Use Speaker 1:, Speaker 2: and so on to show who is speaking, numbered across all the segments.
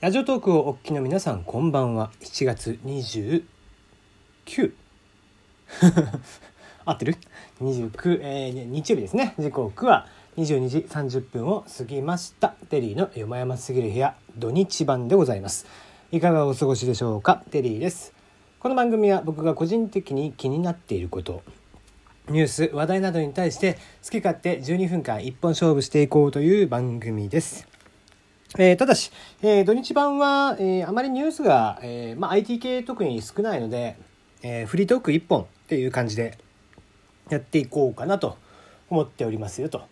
Speaker 1: ラジオトークをお聞きの皆さんこんばんは。7月29 合ってる ?29、えー、日曜日ですね。時刻は22時30分を過ぎました。テリーのよまやますぎる部屋土日版でございます。いかがお過ごしでしょうか？テリーです。この番組は僕が個人的に気になっていること。ニュース話題などに対して好き勝手12分間一本勝負していこうという番組です。えー、ただし、えー、土日版は、えー、あまりニュースが、えまあ、IT 系特に少ないので、えフリートーク1本っていう感じでやっていこうかなと思っておりますよと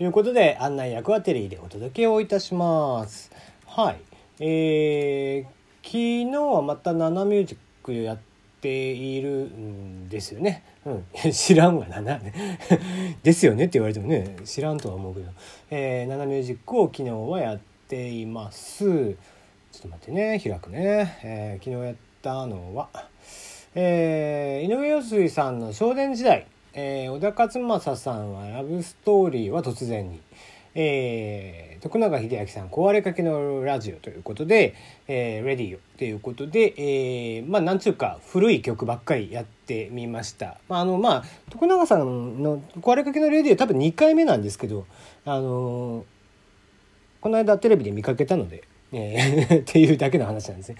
Speaker 1: いうことで案内役はテレビでお届けをいたします。はい。えー、昨日はまたナナミュージックやっているんですよね。うん、知らんがななですよねって言われてもね知らんとは思うけど、えー、ナナミュージックを昨日はやってています。ちょっと待ってね開くね、えー、昨日やったのは、えー、井上陽水さんの少年時代、えー、小田勝正さんはラブストーリーは突然に、えー、徳永英明さん壊れかけのラジオということで、えー、レディオということで、えー、まあなんちゅうか古い曲ばっかりやってみました。まああのまあ徳永さんの壊れかけのレディオ多分2回目なんですけどあのーこの間テレビで見かけたので、えー っていうだけの話なんですね。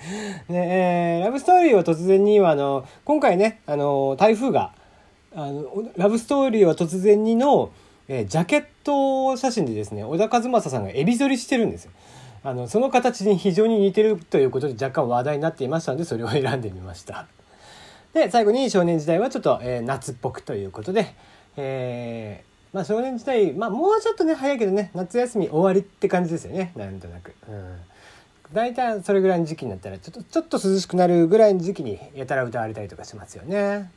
Speaker 1: で、えー、ラブストーリーは突然には、あの、今回ね、あの、台風が、あの、ラブストーリーは突然にの、えー、ジャケット写真でですね、小田和正さんがエビ反りしてるんですよ。あの、その形に非常に似てるということで若干話題になっていましたので、それを選んでみました。で、最後に少年時代はちょっと、えー、夏っぽくということで、えー、まあ少年時代、まあもうちょっとね、早いけどね、夏休み終わりって感じですよね。なんとなく。うん。大体それぐらいの時期になったら、ちょっと、ちょっと涼しくなるぐらいの時期にやたら歌われたりとかしますよね。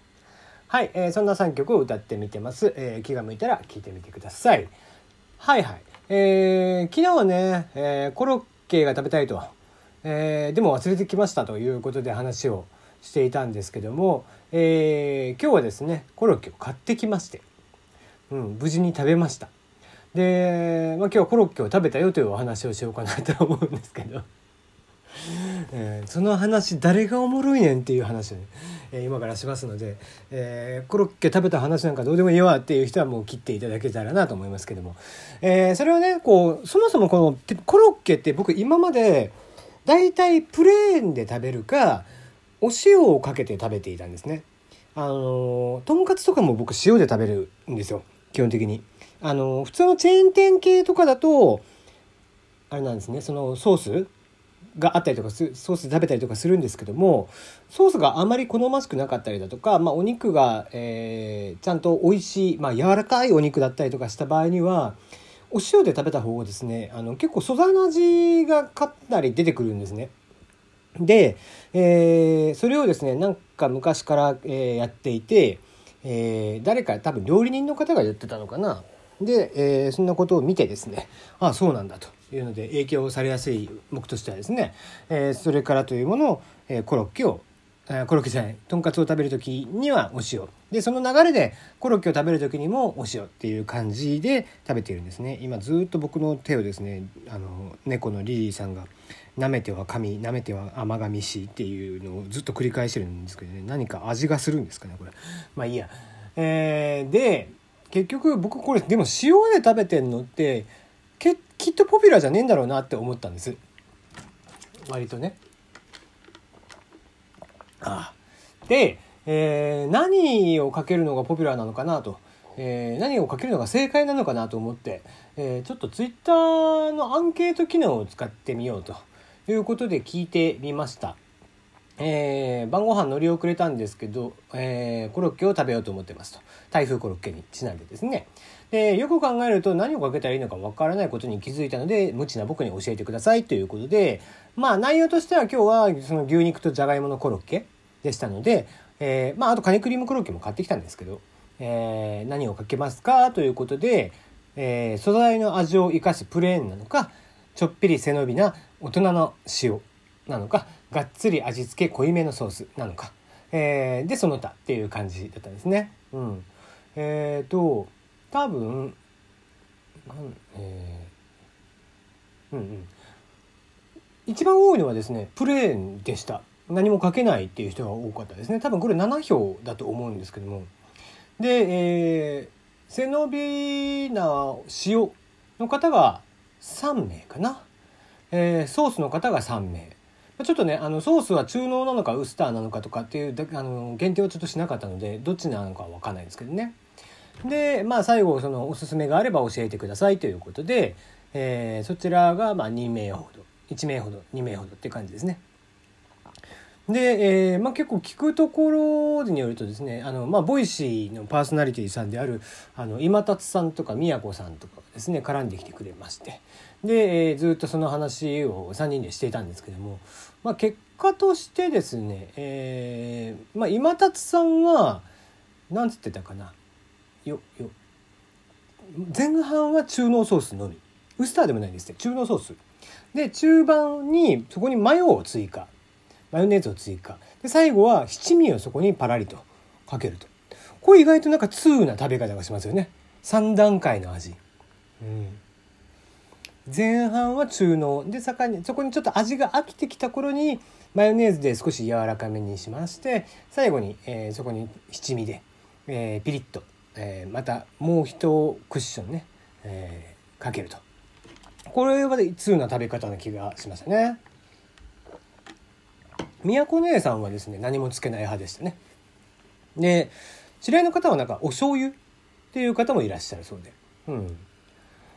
Speaker 1: はい、えー、そんな3曲を歌ってみてます。えー、気が向いたら聴いてみてください。はいはい。えー、昨日はね、えー、コロッケが食べたいと、えー、でも忘れてきましたということで話をしていたんですけども、えー、今日はですね、コロッケを買ってきまして、うん、無事に食べましたで、まあ、今日はコロッケを食べたよというお話をしようかなと思うんですけど えー、その話誰がおもろいねんっていう話をね、えー、今からしますので、えー、コロッケ食べた話なんかどうでもいいわっていう人はもう切っていただけたらなと思いますけども、えそれをねこうそもそもこのコロッケって僕今まで大体プレーンで食べるかお塩をかけて食べていたんですね。あのとんかつとかも僕塩で食べるんですよ。基本的に。あの普通のチェーン店系とかだとあれなんですねそのソースがあったりとかソース食べたりとかするんですけどもソースがあまり好ましくなかったりだとか、まあ、お肉が、えー、ちゃんと美味しい、まあ、柔らかいお肉だったりとかした場合にはお塩で食べた方がですねあの結構素材の味がかなり出てくるんですね。で、えー、それをですねなんか昔から、えー、やっていてえー、誰か多分料理人の方が言ってたのかな。で、えー、そんなことを見てですねああそうなんだというので影響されやすい僕としてはですね、えー、それからというものを、えー、コロッケをコロッケじゃないとんかつを食べる時にはお塩。でその流れでコロッケを食べる時にもお塩っていう感じで食べているんですね。今ずっと僕の手をですねあの猫のリリーさんが舐めては神舐めては甘噛みしっていうのをずっと繰り返してるんですけどね。何か味がするんですかねこれ。まあいいや。えー、で結局僕これでも塩で食べてんのってきっとポピュラーじゃねえんだろうなって思ったんです。割とね。あで、えー、何をかけるのがポピュラーなのかなとえー、何をかけるのが正解なのかなと思って、えー、ちょっとツイッターのアンケート機能を使ってみようということで聞いてみました。えー、晩ご飯乗り遅れたんですけど、えー、コロッケを食べようと思ってますと。台風コロッケにちなんでですね。で、よく考えると何をかけたらいいのかわからないことに気づいたので、無知な僕に教えてくださいということで、まあ内容としては今日はその牛肉とじゃがいものコロッケでしたので、えー、まああとカニクリームコロッケも買ってきたんですけど、えー、何をかけますかということで、えー、素材の味を生かすプレーンなのか、ちょっぴり背伸びな大人の塩なのかがっつり味付け濃いめのソースなのか、えー、でその他っていう感じだったんですね。うん、えっ、ー、と多分えー、うんうん一番多いのはですねプレーンでした。何も書けないっていう人が多かったですね。多分これ7票だと思うんですけども。で、えー、背伸びな塩の方が3名かな、えー、ソースの方が3名。ちょっとねあのソースは中濃なのかウスターなのかとかっていうあの限定はちょっとしなかったのでどっちなのかは分かんないですけどね。でまあ最後そのおすすめがあれば教えてくださいということで、えー、そちらがま2名ほど。1名ほど2名ほどっていう感じですね。で、えーまあ、結構聞くところによるとですねあの、まあ、ボイシーのパーソナリティさんであるあの今達さんとか宮子さんとかですね絡んできてくれまして。で、えー、ずっとその話を3人でしていたんですけども、まあ、結果としてですね、えーまあ、今達さんは何つってたかな。よよ。前半は中濃ソースのみ。ウスターでもないですね中濃ソース。で中盤にそこにマヨを追加。マヨネーズを追加。で最後は七味をそこにパラリとかけると。これ意外となんか通な食べ方がしますよね。3段階の味、うん、前半は中濃。で盛んにそこにちょっと味が飽きてきた頃にマヨネーズで少し柔らかめにしまして最後に、えー、そこに七味で、えー、ピリッと、えー、またもう一クッションね、えー、かけるとこれは通な食べ方な気がしましたね。宮子姉さんはですね何もつけない派でしたね。で知り合いの方はなんかお醤油っていう方もいらっしゃるそうで。うん。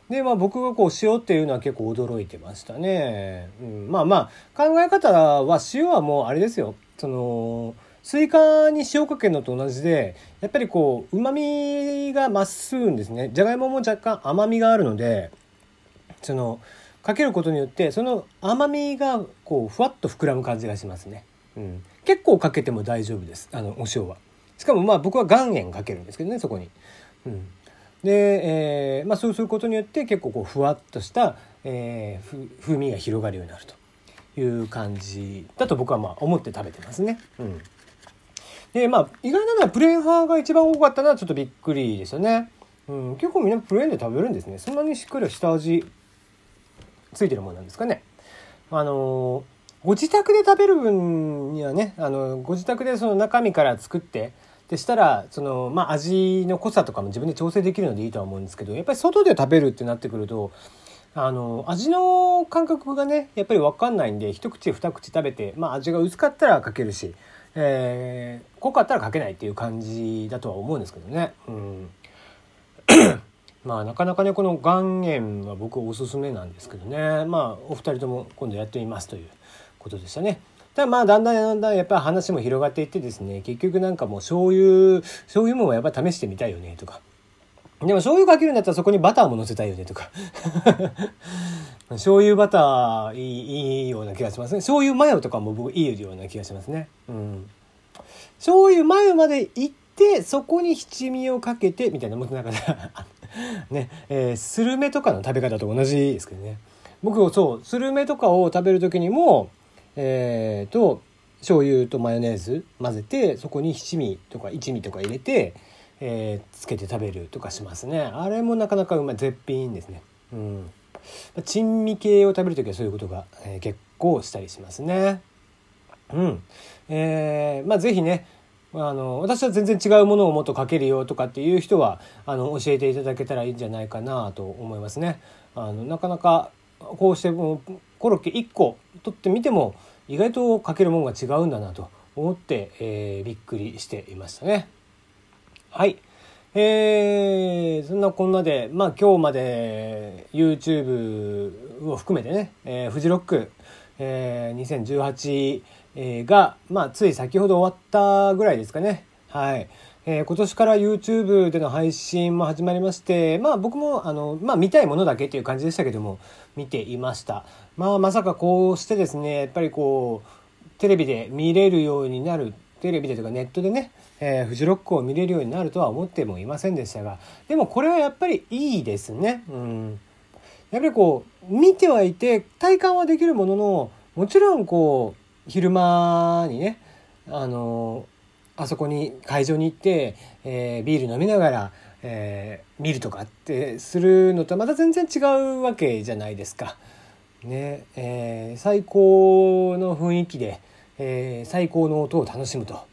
Speaker 1: でまあ僕がこう塩っていうのは結構驚いてましたね、うん、まあまあ考え方は塩はもうあれですよ。そのスイカに塩かけるのと同じでやっぱりこううまみが増すぐんですね。じゃがいもも若干甘みがあるのでそのかけることによってその甘みがこうふわっと膨らむ感じがしますね、うん、結構かけても大丈夫です。あのお塩は。しかもまあ僕は岩塩かけるんですけどねそこに、うん、で、えーまあ、そうすることによって結構こうふわっとした、えー、風味が広がるようになると。いう感じだと僕はまあ思って食べてますね。うん、でまあ意外なのはプレーン派が一番多かったのはちょっとびっくりですよね。うん、結構みんなプレーンで食べるんですね。そんなにしっかり下味ついてるものなんですかね。あのご自宅で食べる分にはねあのご自宅でその中身から作ってでしたらその、まあ、味の濃さとかも自分で調整できるのでいいとは思うんですけどやっぱり外で食べるってなってくるとあの味の感覚がねやっぱり分かんないんで一口二口食べて、まあ、味が薄かったらかけるし、えー、濃かったらかけないっていう感じだとは思うんですけどね。うんまあなかなかねこの岩塩は僕おすすめなんですけどね。まあお二人とも今度やってみますということでしたね。ただまあだんだんだんだんやっぱり話も広がっていってですね結局なんかもう醤油醤油もやっぱ試してみたいよねとか。でも醤油かけるんだったらそこにバターも乗せたいよねとか。醤油バターいいような気がしますね。醤油マヨとかも僕いいような気がしますね。うん。醤油マヨまでいってそこに七味をかけてみたいなもんなんか ね、えー、スルメとかの食べ方と同じですけどね。僕そうスルメとかを食べる時にもえー、と醤油とマヨネーズ混ぜてそこに七味とか一味とか入れて、えー、つけて食べるとかしますね。あれもなかなかうまい絶品ですね。うん。珍味系を食べる時はそういうことが、えー、結構したりしますね。うん。えー、まあ是非ねあの私は全然違うものをもっとかけるよとかっていう人はあの教えていただけたらいいんじゃないかなと思いますね。あのなかなかこうしてコロッケ1個取ってみても意外とかけるものが違うんだなと思って、えー、びっくりしていましたね。はい。えー、そんなこんなで、まあ今日まで YouTube を含めてね、えー、フジロック、えー、2018え、が、まあ、つい先ほど終わったぐらいですかね。はい。えー、今年から YouTube での配信も始まりまして、まあ僕も、あの、まあ見たいものだけっていう感じでしたけども、見ていました。まあまさかこうしてですね、やっぱりこう、テレビで見れるようになる、テレビでとかネットでね、えー、フジロックを見れるようになるとは思ってもいませんでしたが、でもこれはやっぱりいいですね。うん。やっぱりこう、見てはいて、体感はできるものの、もちろんこう、昼間にねあのあそこに会場に行って、えー、ビール飲みながら、えー、見るとかってするのとまた全然違うわけじゃないですか。ねえー、最高の雰囲気で、えー、最高の音を楽しむと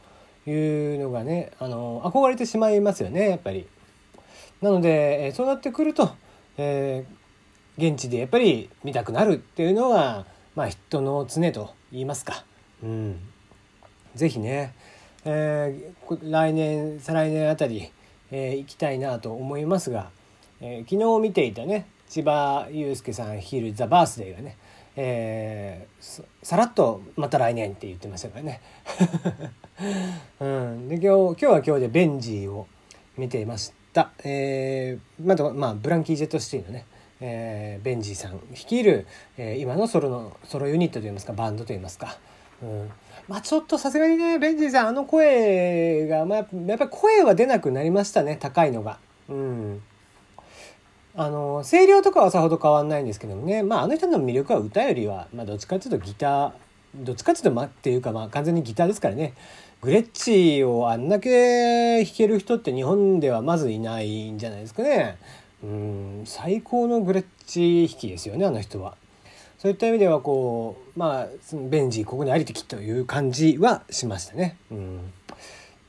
Speaker 1: いうのがねあの憧れてしまいますよねやっぱり。なので、えそうなってくると、えー、現地でやっぱり見たくなるっていうのは、まあ、人の常と言いますか。うん、ぜひね、えー、来年再来年あたり、えー、行きたいなと思いますが、えー、昨日見ていたね千葉雄介さん率いる「ザ・バースデーがね、えー、さらっと「また来年」って言ってましたからね。うん、で今日今日は今日でベンジーを見ていました、えー、まだまあブランキー・ジェット・シティのね、えー、ベンジーさん率いる、えー、今のソロのソロユニットといいますかバンドといいますか、うん、まあちょっとさすがにねベンジーさんあの声が、まあ、やっぱり声は出なくなりましたね高いのが。うん。あの声量とかはさほど変わんないんですけどもね。まああの人の魅力は歌よりは、まあ、どっちかっていうとギターどっちかっていうとまっていうかまあ完全にギターですからね。グレッチをあんだけ弾ける人って日本ではまずいないんじゃないですかね。うん最高のグレッチ引きですよねあの人は。そういった意味ではこうまあベンジここにありてきという感じはしましたね。うん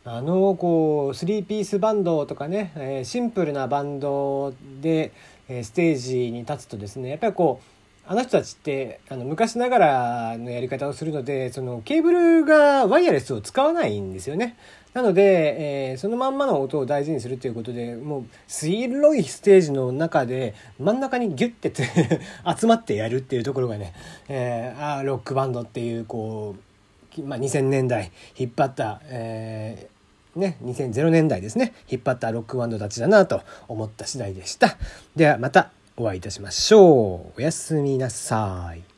Speaker 1: あのこう3ピースバンドとかね、えー、シンプルなバンドで、えー、ステージに立つとですねやっぱりこうあの人たちってあの昔ながらのやり方をするのでそのケーブルがワイヤレスを使わないんですよね。なので、えー、そのまんまの音を大事にするということでもう広いステージの中で真ん中にギュッて 集まってやるっていうところがね、えー、あロックバンドっていうこうまあ、2000年代引っ張った、えー、ね、2000年代ですね。引っ張ったロックバンドたちだなと思った次第でした。ではまた。お会いいたしましょう。おやすみなさい。